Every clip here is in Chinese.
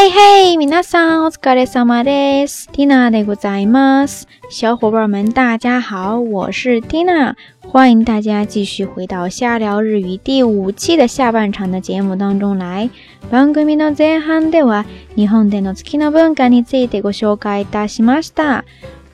ヘイヘイ皆さんお疲れ様です。Tina でございます。小伙伴们大家好，我是 Tina，欢迎大家继续回到下聊日语第五期的下半场的节目当中来。番組の前半では日本での月の文化についてご紹介いたしました。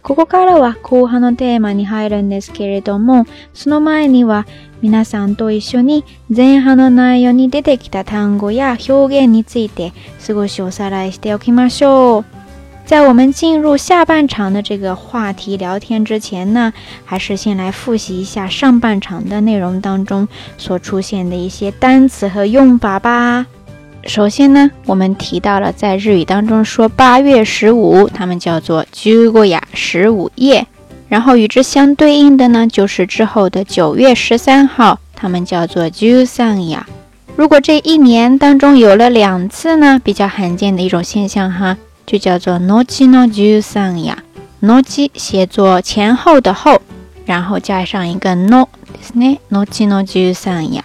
ここからは後半のテーマに入るんですけれども、その前には皆さんと一緒に前半の内容に出てきた単語や表現について少しおさらいしておきましょう。在我们进入下半场的这个话题聊天之前呢，还是先来复习一下上半场的内容当中所出现的一些单词和用法吧。首先呢，我们提到了在日语当中说八月十五，他们叫做ジュウ十五夜。然后与之相对应的呢，就是之后的九月十三号，他们叫做ジュウ如果这一年当中有了两次呢，比较罕见的一种现象哈，就叫做のちのジュウのち写作前后的后，然后加上一个の，ですねのちのジュウサンヤ。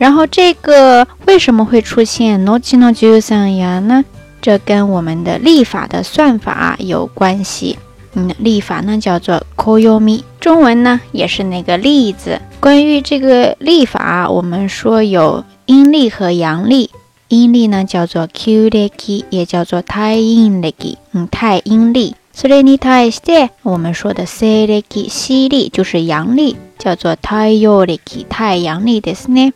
然后这个为什么会出现 n n o o 农 s 呢？n 三阳呢？这跟我们的历法的算法有关系。嗯，历法呢叫做 Koyomi，中文呢也是那个“例子。关于这个历法，我们说有阴历和阳历。阴历呢叫做 k u r e k i 也叫做太阴历。嗯，太阴历。Seleni Tai Shi，我们说的 c e l i 西历就是阳历，叫做太 k 历。太阳历的すね。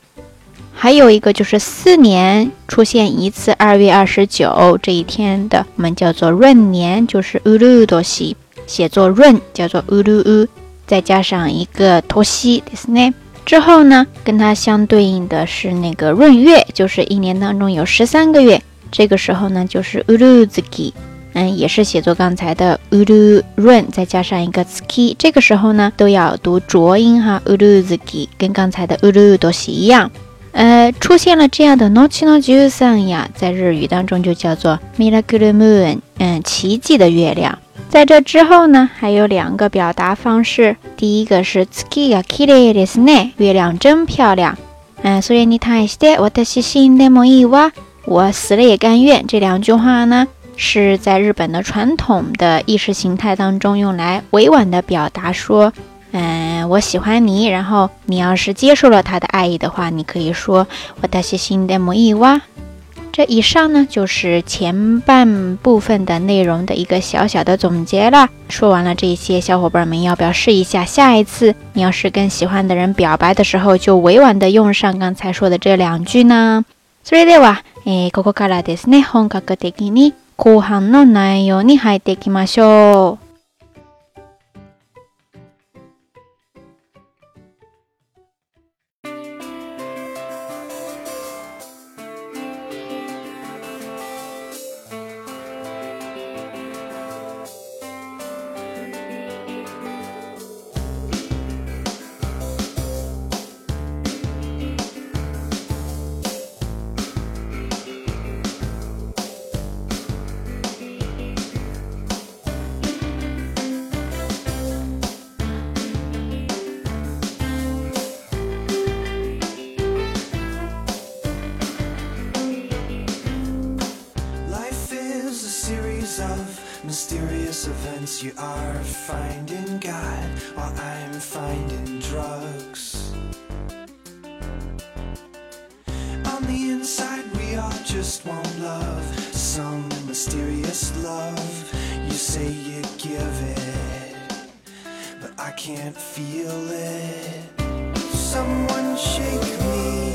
还有一个就是四年出现一次二月二十九这一天的，我们叫做闰年，就是乌鲁多西，写作闰，叫做 u 乌 u u，再加上一个托西，得是之后呢，跟它相对应的是那个闰月，就是一年当中有十三个月。这个时候呢，就是 uru 鲁兹 i 嗯，也是写作刚才的 u 乌 u 闰，再加上一个 ski，这个时候呢，都要读浊音哈，uru 鲁兹 i 跟刚才的 u 乌 u 多西一样。呃，出现了这样的 nochi no juu s a n 呀，在日语当中就叫做 miracle moon，嗯，奇迹的月亮。在这之后呢，还有两个表达方式，第一个是 tsuki ga kirei desu ne，月亮真漂亮。嗯所以你 o u ni t a i t e w a t s h i shin demo yuwa，我死了也甘愿。这两句话呢，是在日本的传统的意识形态当中用来委婉的表达说。嗯，我喜欢你。然后你要是接受了他的爱意的话，你可以说我大决心的么伊哇。这以上呢就是前半部分的内容的一个小小的总结了。说完了这些，小伙伴们要不要试一下？下一次你要是跟喜欢的人表白的时候，就委婉的用上刚才说的这两句呢？スリデワ、え、ココカラですね、ホンカクでキに後半の内容に入っていきましょう。of mysterious events. You are finding God while I'm finding drugs. On the inside, we all just want love, some mysterious love. You say you give it, but I can't feel it. Someone shake me.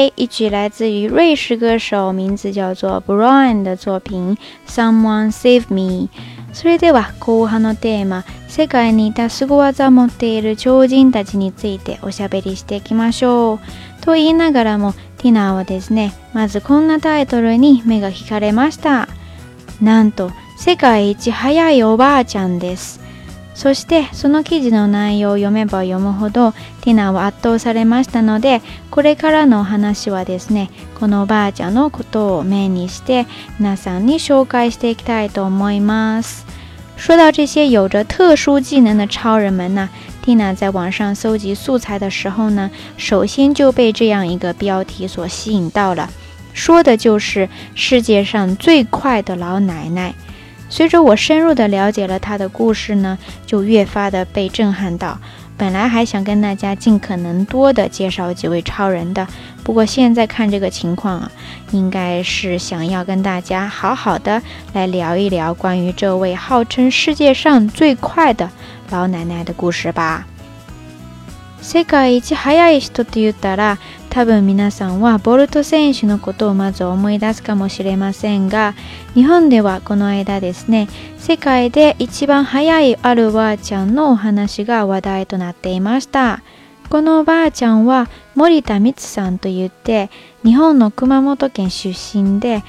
A 一曲来自于瑞士歌手，名字叫做 Brown 的作品《Someone Save Me》。それでは後半のテーマ「世界にいたすご技を持っている超人たち」についておしゃべりしていきましょう。と言いながらもティナはですねまずこんなタイトルに目が引かれました。なんと世界一早いおばあちゃんです。そしてその記事の内容を読めば読むほどティナは圧倒されましたのでこれからのお話はですねこのおばあちゃんのことを目にして皆さんに紹介していきたいと思います。说到这些有着特殊技能的超人们呢，蒂娜在网上搜集素材的时候呢，首先就被这样一个标题所吸引到了，说的就是世界上最快的老奶奶。随着我深入的了解了他的故事呢，就越发的被震撼到。本来还想跟大家尽可能多的介绍几位超人的，不过现在看这个情况啊，应该是想要跟大家好好的来聊一聊关于这位号称世界上最快的老奶奶的故事吧。世界一速い人って言ったら多分皆さんはボルト選手のことをまず思い出すかもしれませんが日本ではこの間ですね世界で一番速いあるばあちゃんのお話が話題となっていましたこのおばあちゃんは森田光さんといって日本の熊本県出身で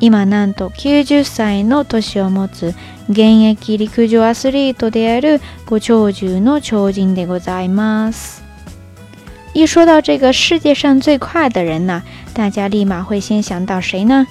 今なんと90歳の年を持つ現役陸上アスリートであるご長寿の超人でございます。一说到这个世界上最快的人呢，大家立马会先想到谁呢？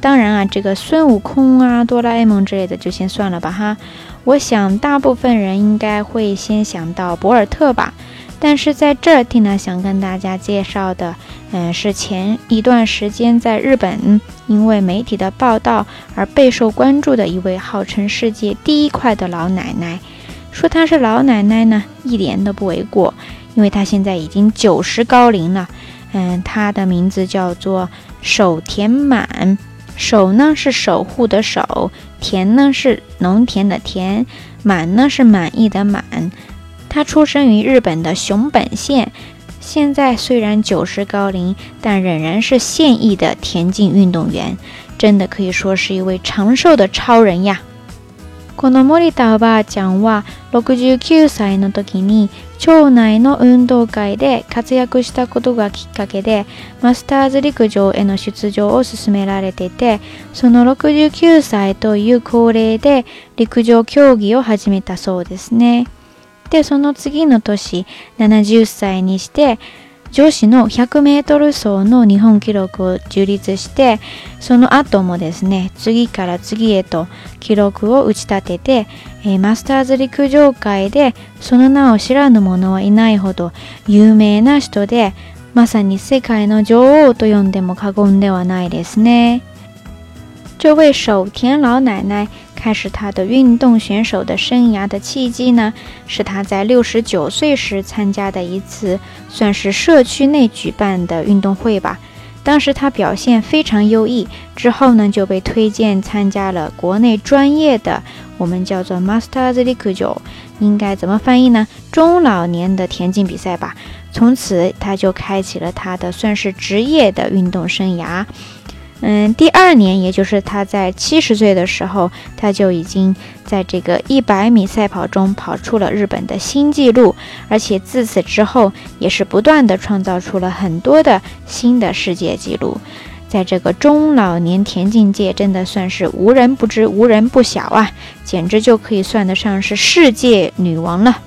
当然啊，这个孙悟空啊、哆啦 A 梦之类的就先算了吧哈。我想大部分人应该会先想到博尔特吧。但是在这儿娜想跟大家介绍的，嗯，是前一段时间在日本因为媒体的报道而备受关注的一位号称世界第一快的老奶奶。说她是老奶奶呢，一点都不为过，因为她现在已经九十高龄了。嗯，她的名字叫做手田满。手呢是守护的手，田呢是农田的田，满呢是满意的满。他出生于日本的熊本县，现在虽然九十高龄，但仍然是现役的田径运动员，真的可以说是一位长寿的超人呀。このモリタバ将は69歳の時に町内の運動会で活躍したことがきっかけでマスターズ陸上への出場を勧められてて、その69歳という高齢で陸上競技を始めたそうですね。でその次の年70歳にして女子の 100m 走の日本記録を樹立してその後もですね次から次へと記録を打ち立てて、えー、マスターズ陸上界でその名を知らぬ者はいないほど有名な人でまさに世界の女王と呼んでも過言ではないですね。这位手田老奶奶开始她的运动选手的生涯的契机呢，是她在六十九岁时参加的一次算是社区内举办的运动会吧。当时她表现非常优异，之后呢就被推荐参加了国内专业的我们叫做 Master l e a u e 九，应该怎么翻译呢？中老年的田径比赛吧。从此，她就开启了她的算是职业的运动生涯。嗯，第二年，也就是他在七十岁的时候，他就已经在这个一百米赛跑中跑出了日本的新纪录，而且自此之后，也是不断的创造出了很多的新的世界纪录，在这个中老年田径界，真的算是无人不知、无人不晓啊，简直就可以算得上是世界女王了。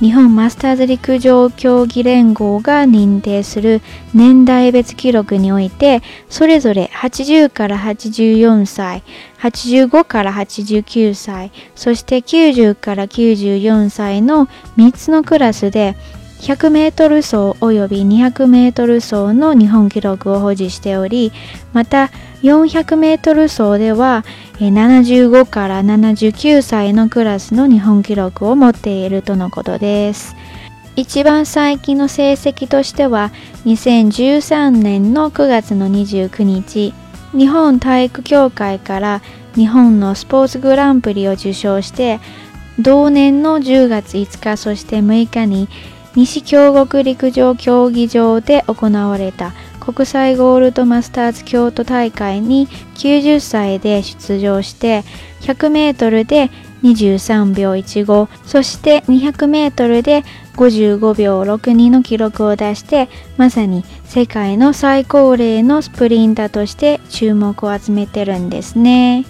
日本マスターズ陸上競技連合が認定する年代別記録においてそれぞれ80から84歳85から89歳そして90から94歳の3つのクラスで 100m 走および 200m 走の日本記録を保持しておりまた 400m 走では75から79歳のクラスの日本記録を持っているとのことです一番最近の成績としては2013年の9月の29日日本体育協会から日本のスポーツグランプリを受賞して同年の10月5日そして6日に西京極陸上競技場で行われた国際ゴールドマスターズ京都大会に90歳で出場して 100m で23秒15そして 200m で55秒62の記録を出してまさに世界の最高齢のスプリンターとして注目を集めてるんですね。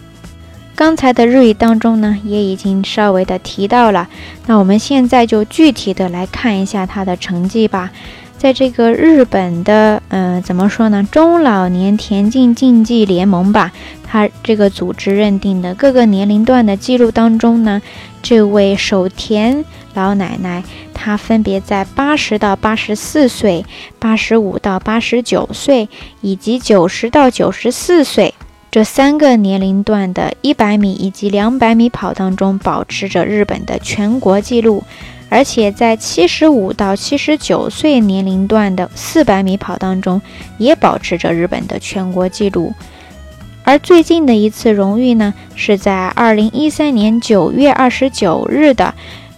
刚才的日语当中呢，也已经稍微的提到了。那我们现在就具体的来看一下她的成绩吧。在这个日本的，嗯，怎么说呢？中老年田径竞技联盟吧，他这个组织认定的各个年龄段的记录当中呢，这位守田老奶奶，她分别在八十到八十四岁、八十五到八十九岁以及九十到九十四岁。这三个年龄段的一百米以及两百米跑当中保持着日本的全国纪录，而且在七十五到七十九岁年龄段的四百米跑当中也保持着日本的全国纪录。而最近的一次荣誉呢，是在二零一三年九月二十九日的。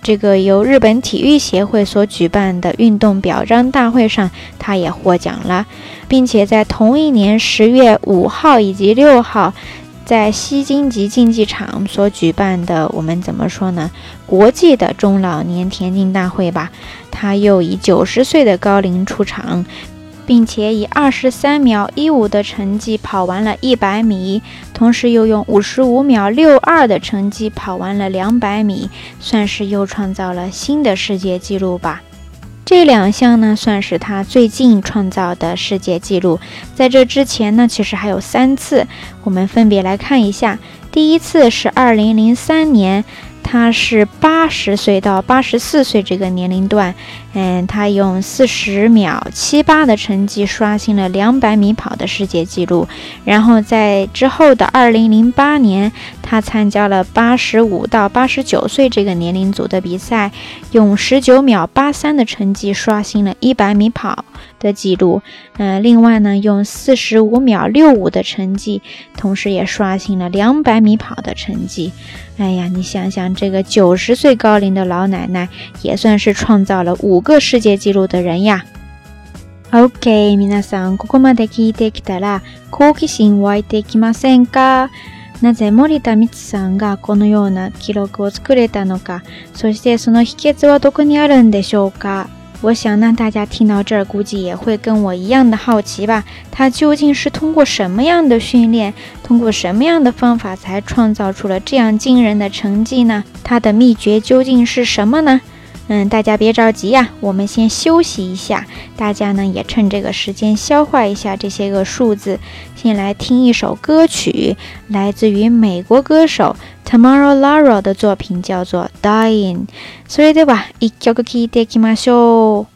这个由日本体育协会所举办的运动表彰大会上，他也获奖了，并且在同一年十月五号以及六号，在西京级竞技场所举办的我们怎么说呢？国际的中老年田径大会吧，他又以九十岁的高龄出场。并且以二十三秒一五的成绩跑完了一百米，同时又用五十五秒六二的成绩跑完了两百米，算是又创造了新的世界纪录吧。这两项呢，算是他最近创造的世界纪录。在这之前呢，其实还有三次，我们分别来看一下。第一次是二零零三年。他是八十岁到八十四岁这个年龄段，嗯，他用四十秒七八的成绩刷新了两百米跑的世界纪录。然后在之后的二零零八年，他参加了八十五到八十九岁这个年龄组的比赛，用十九秒八三的成绩刷新了一百米跑的记录。嗯，另外呢，用四十五秒六五的成绩，同时也刷新了两百米跑的成绩。哎呀，你想想，这个九十岁高龄的老奶奶也算是创造了五个世界纪录的人呀。OK，皆さん、ここまで聞いてきたら好奇心湧いてきませんか？なぜ森田光さんがこのような記録を作れたのか、そしてその秘訣はどこにあるんでしょうか？我想呢，大家听到这儿，估计也会跟我一样的好奇吧？他究竟是通过什么样的训练，通过什么样的方法，才创造出了这样惊人的成绩呢？他的秘诀究竟是什么呢？嗯，大家别着急呀，我们先休息一下。大家呢也趁这个时间消化一下这些个数字。先来听一首歌曲，来自于美国歌手 t o m o r r o w Lara 的作品，叫做《Dying》。所以对吧？一曲个いていきましょう。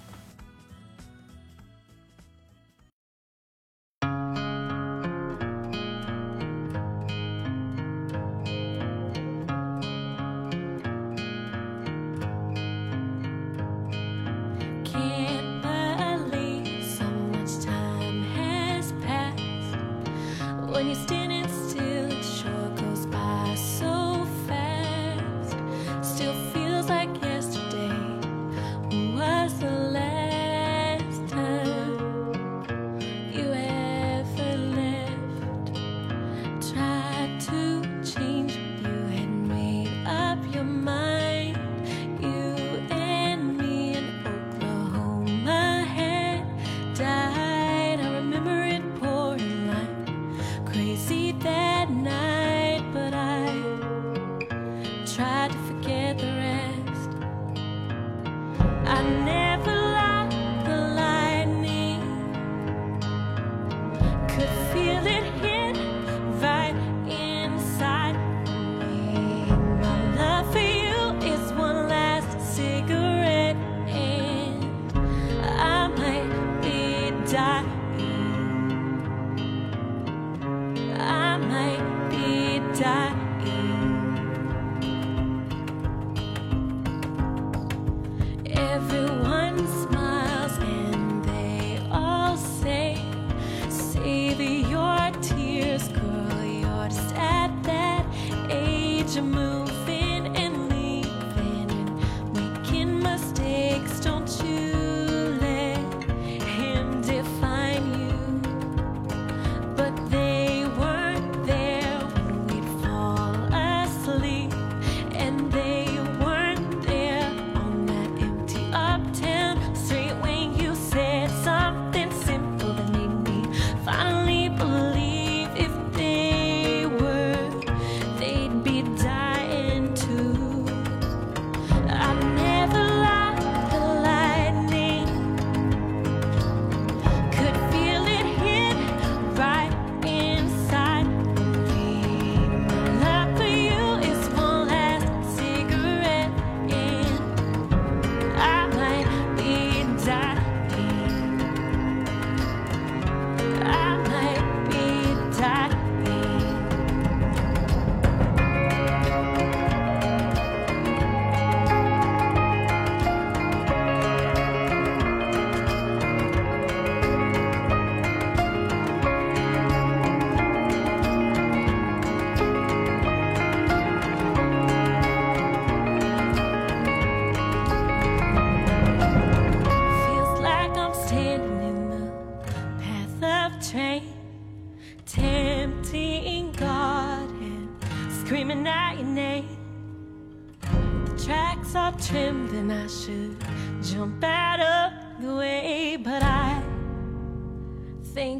在。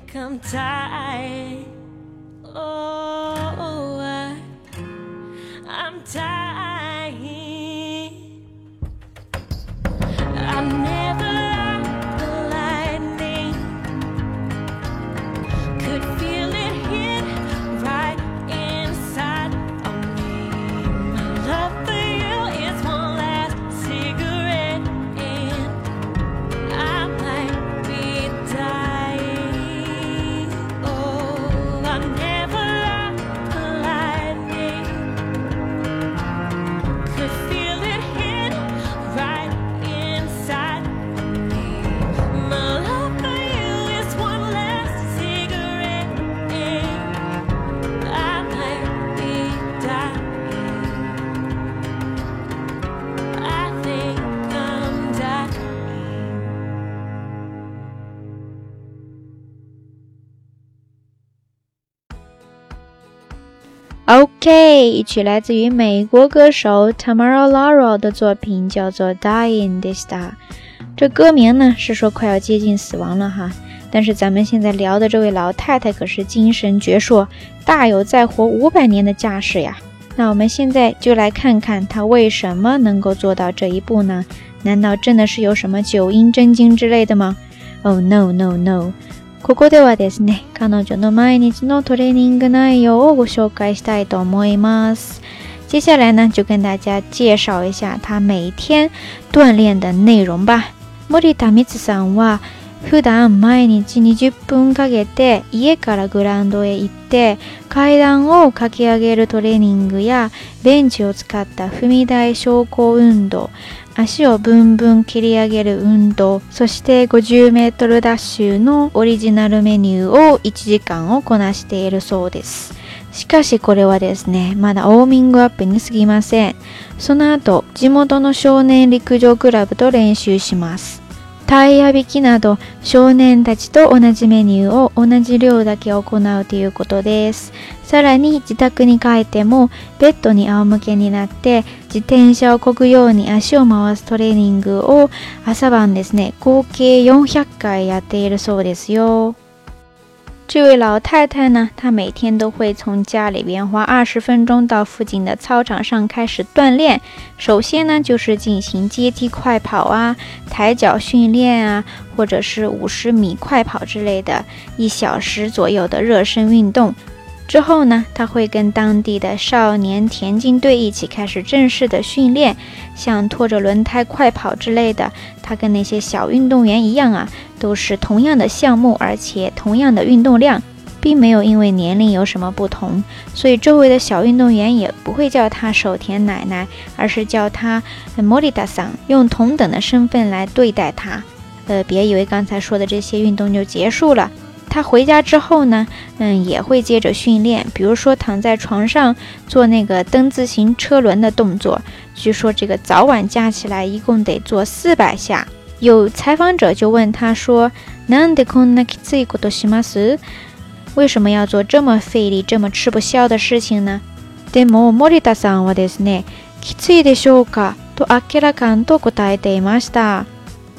think I'm tired. Oh. OK，一曲来自于美国歌手 Tamara l a r l 的作品叫做《Dying This Star》，这歌名呢是说快要接近死亡了哈。但是咱们现在聊的这位老太太可是精神矍铄，大有再活五百年的架势呀。那我们现在就来看看她为什么能够做到这一步呢？难道真的是有什么九阴真经之类的吗？Oh no no no！ここではですね、彼女の毎日のトレーニング内容をご紹介したいと思います。接下来呢，就跟大家介绍一下她每天锻炼的内容吧。森田さんは普段毎日20分かけて家からグラウンドへ行って階段を駆け上げるトレーニングやベンチを使った踏み台昇降運動足をブンブン切り上げる運動そして 50m ダッシュのオリジナルメニューを1時間をこなしているそうですしかしこれはですねまだウォーミングアップに過ぎませんその後地元の少年陸上クラブと練習しますタイヤ引きなど少年たちと同じメニューを同じ量だけ行うということです。さらに自宅に帰ってもベッドに仰向けになって自転車をこぐように足を回すトレーニングを朝晩ですね、合計400回やっているそうですよ。这位老太太呢，她每天都会从家里边花二十分钟到附近的操场上开始锻炼。首先呢，就是进行阶梯快跑啊、抬脚训练啊，或者是五十米快跑之类的，一小时左右的热身运动。之后呢，他会跟当地的少年田径队一起开始正式的训练，像拖着轮胎快跑之类的。他跟那些小运动员一样啊，都是同样的项目，而且同样的运动量，并没有因为年龄有什么不同。所以周围的小运动员也不会叫他手田奶奶，而是叫他莫里达桑，用同等的身份来对待他。呃，别以为刚才说的这些运动就结束了。他回家之后呢，嗯，也会接着训练，比如说躺在床上做那个蹬自行车轮的动作。据说这个早晚加起来一共得做四百下。有采访者就问他说：“为什么要做这么费力、这么吃不消的事情呢？”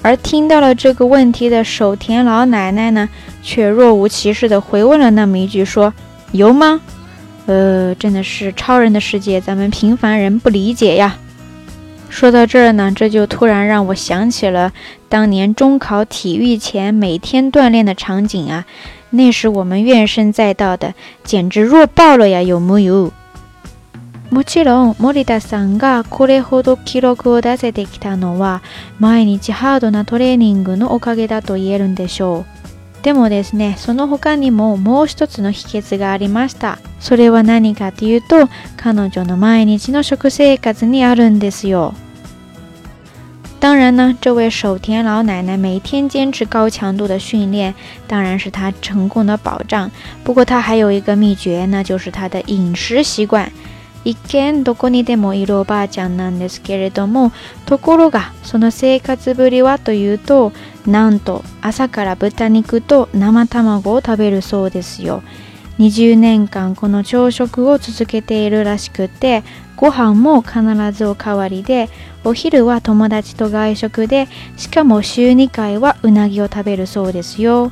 而听到了这个问题的守田老奶奶呢，却若无其事地回问了那么一句：“说有吗？呃，真的是超人的世界，咱们平凡人不理解呀。”说到这儿呢，这就突然让我想起了当年中考体育前每天锻炼的场景啊，那时我们怨声载道的，简直弱爆了呀，有木有？もちろん森田さんがこれほど記録を出せてきたのは毎日ハードなトレーニングのおかげだと言えるんでしょうでもですねその他にももう一つの秘訣がありましたそれは何かというと彼女の毎日の食生活にあるんですよ当然呢，这位守田老奶奶每天坚持高强度的训练，当然是她成功的保障。不过她还有一个秘诀，那就是她的饮食习惯。一見どこにでもいるおばあちゃんなんですけれどもところがその生活ぶりはというとなんと朝から豚肉と生卵を食べるそうですよ20年間この朝食を続けているらしくてご飯も必ずおかわりでお昼は友達と外食でしかも週2回はうなぎを食べるそうですよ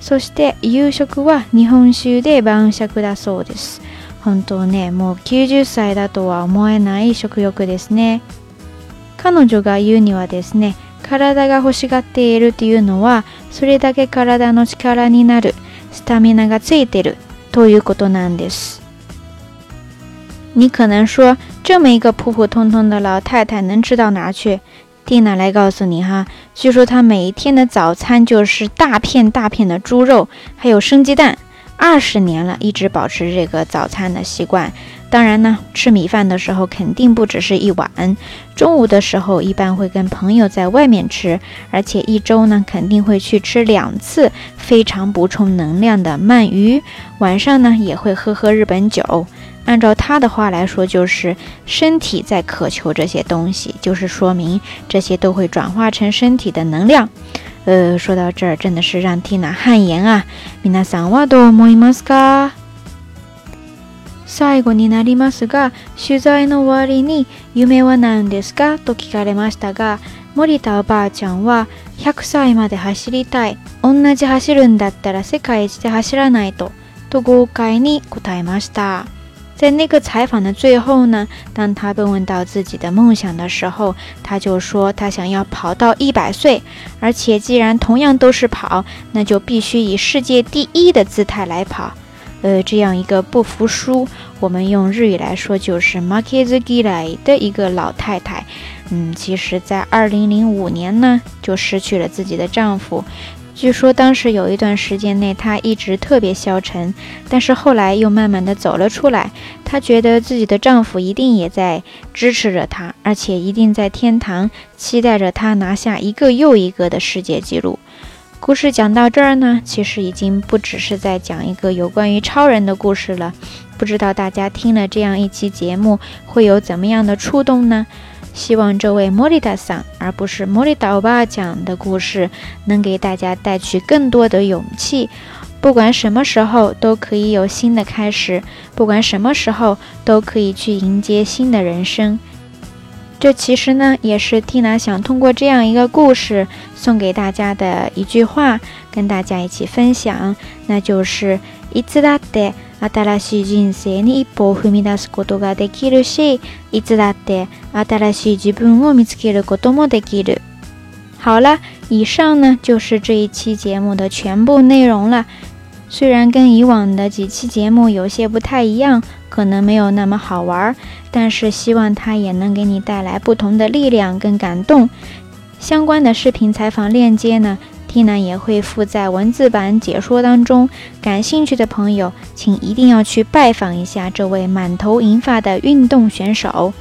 そして夕食は日本酒で晩酌だそうです本当ねもう90歳だとは思えない食欲ですね彼女が言うにはですね体が欲しがっているというのはそれだけ体の力になるスタミナがついてるということなんです你可能说，这么一个普普通通的老太太能吃到哪去？蒂娜来告诉你哈，据说她每一天的早餐就是大片大片的猪肉，还有生鸡蛋。二十年了，一直保持这个早餐的习惯。当然呢，吃米饭的时候肯定不只是一碗。中午的时候一般会跟朋友在外面吃，而且一周呢肯定会去吃两次非常补充能量的鳗鱼。晚上呢也会喝喝日本酒。按照他的话来说，就是身体在渴求这些东西，就是说明这些都会转化成身体的能量。呃，说到这儿，真的是让 Tina 汗颜啊。皆さんはどう思いますか？最後になりますが、取材の終わりに夢は何ですかと聞かれましたが、森田おばあちゃんは100歳まで走りたい。同じ走るんだったら世界一で走らないと、と豪快に答えました。在那个采访的最后呢，当他被问到自己的梦想的时候，他就说他想要跑到一百岁，而且既然同样都是跑，那就必须以世界第一的姿态来跑。呃，这样一个不服输，我们用日语来说就是マケズ吉来的一个老太太。嗯，其实，在二零零五年呢，就失去了自己的丈夫。据说当时有一段时间内，她一直特别消沉，但是后来又慢慢的走了出来。她觉得自己的丈夫一定也在支持着她，而且一定在天堂期待着她拿下一个又一个的世界纪录。故事讲到这儿呢，其实已经不只是在讲一个有关于超人的故事了。不知道大家听了这样一期节目，会有怎么样的触动呢？希望这位莫里达桑，而不是莫里达巴讲的故事，能给大家带去更多的勇气。不管什么时候，都可以有新的开始；不管什么时候，都可以去迎接新的人生。这其实呢，也是蒂娜想通过这样一个故事，送给大家的一句话，跟大家一起分享，那就是“ i t that s day”。新しい人生に一歩を踏み出すことができるし、いつだって新しい自分を見つけることもできる。好了，以上呢就是这一期节目的全部内容了。虽然跟以往的几期节目有些不太一样，可能没有那么好玩，但是希望它也能给你带来不同的力量跟感动。相关的视频采访链接呢？Tina 也会附在文字版解说当中，感兴趣的朋友请一定要去拜访一下这位满头银发的运动选手。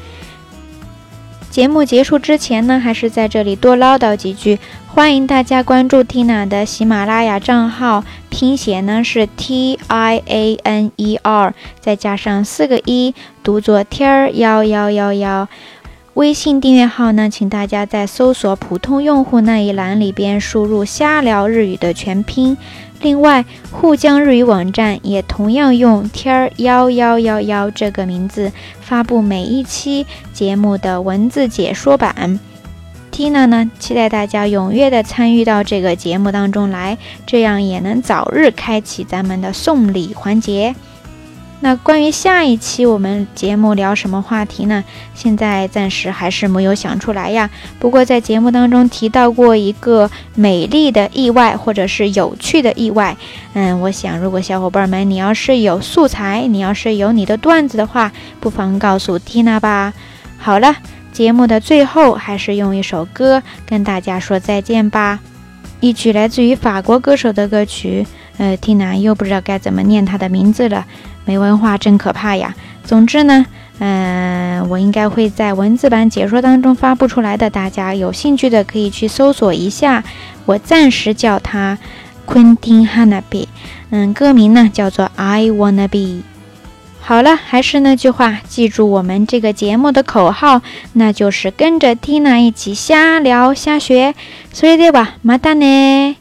节目结束之前呢，还是在这里多唠叨几句，欢迎大家关注 Tina 的喜马拉雅账号，拼写呢是 T I A N E R，再加上四个一，读作 Tier 幺幺幺幺。微信订阅号呢，请大家在搜索“普通用户”那一栏里边输入“瞎聊日语”的全拼。另外，沪江日语网站也同样用“天儿幺幺幺幺”这个名字发布每一期节目的文字解说版。Tina 呢，期待大家踊跃的参与到这个节目当中来，这样也能早日开启咱们的送礼环节。那关于下一期我们节目聊什么话题呢？现在暂时还是没有想出来呀。不过在节目当中提到过一个美丽的意外，或者是有趣的意外。嗯，我想如果小伙伴们你要是有素材，你要是有你的段子的话，不妨告诉 Tina 吧。好了，节目的最后还是用一首歌跟大家说再见吧。一曲来自于法国歌手的歌曲，呃，Tina 又不知道该怎么念他的名字了。没文化真可怕呀！总之呢，嗯，我应该会在文字版解说当中发布出来的，大家有兴趣的可以去搜索一下。我暂时叫它 Quentin Hanabi，嗯，歌名呢叫做 I Wanna Be。好了，还是那句话，记住我们这个节目的口号，那就是跟着 Tina 一起瞎聊瞎学。所以对吧，また呢？